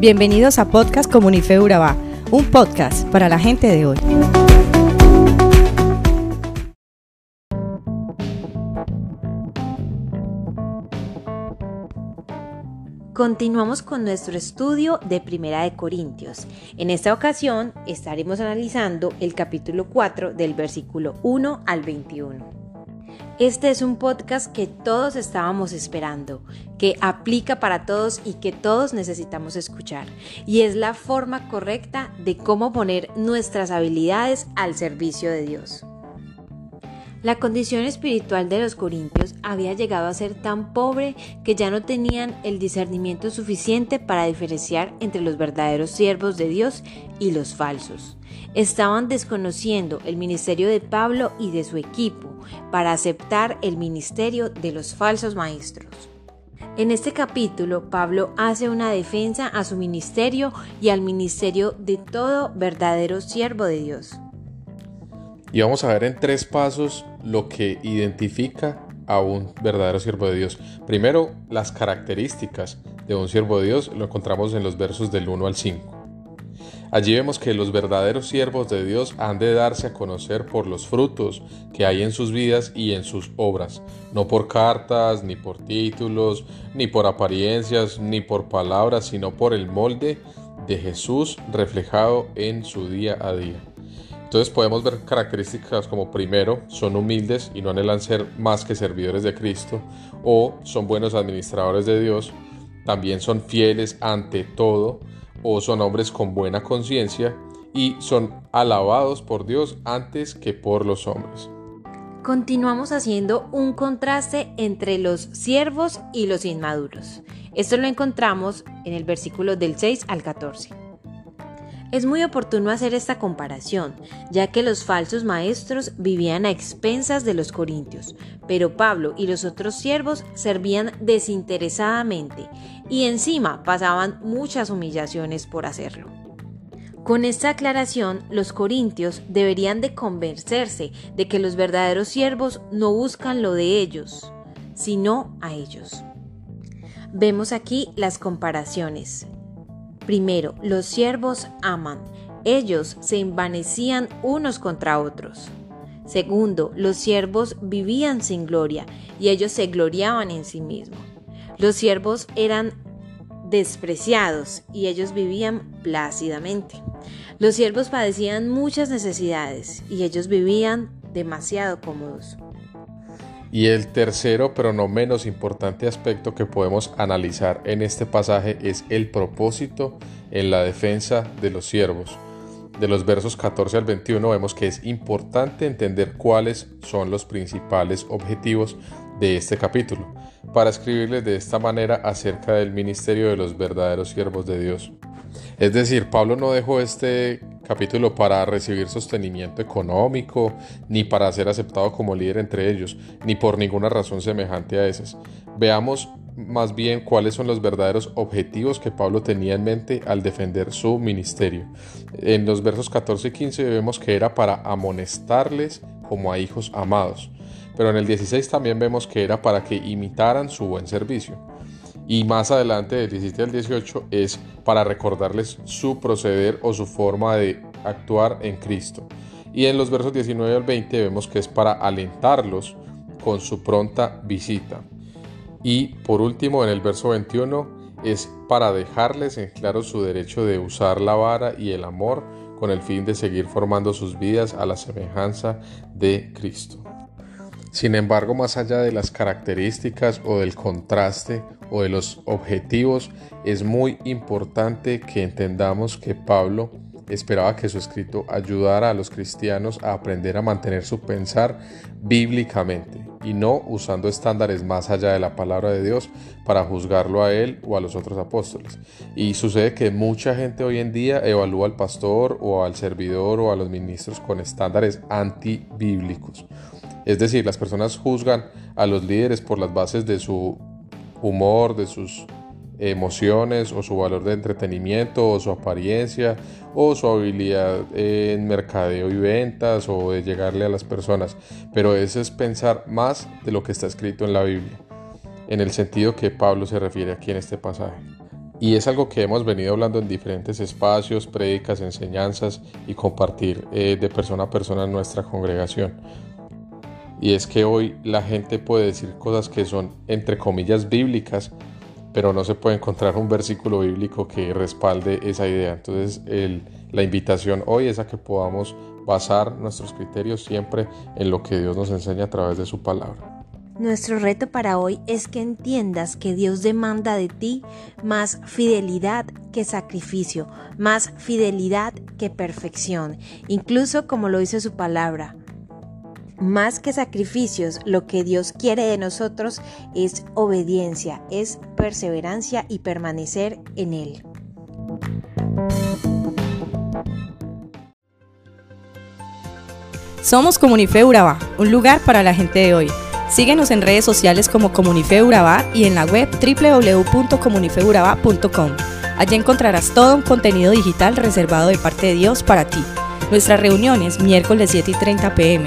Bienvenidos a Podcast Comunife Urabá, un podcast para la gente de hoy. Continuamos con nuestro estudio de Primera de Corintios. En esta ocasión estaremos analizando el capítulo 4 del versículo 1 al 21. Este es un podcast que todos estábamos esperando, que aplica para todos y que todos necesitamos escuchar. Y es la forma correcta de cómo poner nuestras habilidades al servicio de Dios. La condición espiritual de los corintios había llegado a ser tan pobre que ya no tenían el discernimiento suficiente para diferenciar entre los verdaderos siervos de Dios y los falsos. Estaban desconociendo el ministerio de Pablo y de su equipo para aceptar el ministerio de los falsos maestros. En este capítulo, Pablo hace una defensa a su ministerio y al ministerio de todo verdadero siervo de Dios. Y vamos a ver en tres pasos lo que identifica a un verdadero siervo de Dios. Primero, las características de un siervo de Dios lo encontramos en los versos del 1 al 5. Allí vemos que los verdaderos siervos de Dios han de darse a conocer por los frutos que hay en sus vidas y en sus obras, no por cartas, ni por títulos, ni por apariencias, ni por palabras, sino por el molde de Jesús reflejado en su día a día. Entonces podemos ver características como primero, son humildes y no anhelan ser más que servidores de Cristo, o son buenos administradores de Dios, también son fieles ante todo, o son hombres con buena conciencia y son alabados por Dios antes que por los hombres. Continuamos haciendo un contraste entre los siervos y los inmaduros. Esto lo encontramos en el versículo del 6 al 14. Es muy oportuno hacer esta comparación, ya que los falsos maestros vivían a expensas de los corintios, pero Pablo y los otros siervos servían desinteresadamente y encima pasaban muchas humillaciones por hacerlo. Con esta aclaración, los corintios deberían de convencerse de que los verdaderos siervos no buscan lo de ellos, sino a ellos. Vemos aquí las comparaciones. Primero, los siervos aman. Ellos se envanecían unos contra otros. Segundo, los siervos vivían sin gloria y ellos se gloriaban en sí mismos. Los siervos eran despreciados y ellos vivían plácidamente. Los siervos padecían muchas necesidades y ellos vivían demasiado cómodos. Y el tercero, pero no menos importante aspecto que podemos analizar en este pasaje es el propósito en la defensa de los siervos. De los versos 14 al 21 vemos que es importante entender cuáles son los principales objetivos de este capítulo, para escribirles de esta manera acerca del ministerio de los verdaderos siervos de Dios. Es decir, Pablo no dejó este capítulo para recibir sostenimiento económico, ni para ser aceptado como líder entre ellos, ni por ninguna razón semejante a esas. Veamos más bien cuáles son los verdaderos objetivos que Pablo tenía en mente al defender su ministerio. En los versos 14 y 15 vemos que era para amonestarles como a hijos amados, pero en el 16 también vemos que era para que imitaran su buen servicio. Y más adelante, del 17 al 18, es para recordarles su proceder o su forma de actuar en Cristo. Y en los versos 19 al 20 vemos que es para alentarlos con su pronta visita. Y por último, en el verso 21, es para dejarles en claro su derecho de usar la vara y el amor con el fin de seguir formando sus vidas a la semejanza de Cristo. Sin embargo, más allá de las características o del contraste o de los objetivos, es muy importante que entendamos que Pablo esperaba que su escrito ayudara a los cristianos a aprender a mantener su pensar bíblicamente y no usando estándares más allá de la palabra de Dios para juzgarlo a él o a los otros apóstoles. Y sucede que mucha gente hoy en día evalúa al pastor o al servidor o a los ministros con estándares antibíblicos. Es decir, las personas juzgan a los líderes por las bases de su humor, de sus emociones o su valor de entretenimiento o su apariencia o su habilidad en mercadeo y ventas o de llegarle a las personas. Pero eso es pensar más de lo que está escrito en la Biblia, en el sentido que Pablo se refiere aquí en este pasaje. Y es algo que hemos venido hablando en diferentes espacios, prédicas, enseñanzas y compartir eh, de persona a persona en nuestra congregación. Y es que hoy la gente puede decir cosas que son entre comillas bíblicas, pero no se puede encontrar un versículo bíblico que respalde esa idea. Entonces la invitación hoy es a que podamos basar nuestros criterios siempre en lo que Dios nos enseña a través de su palabra. Nuestro reto para hoy es que entiendas que Dios demanda de ti más fidelidad que sacrificio, más fidelidad que perfección, incluso como lo dice su palabra. Más que sacrificios, lo que Dios quiere de nosotros es obediencia, es perseverancia y permanecer en Él. Somos Comunife Urabá, un lugar para la gente de hoy. Síguenos en redes sociales como Comunife Urabá y en la web www.comunifeurabá.com. Allí encontrarás todo un contenido digital reservado de parte de Dios para ti. Nuestras reuniones miércoles 7 y 30 pm,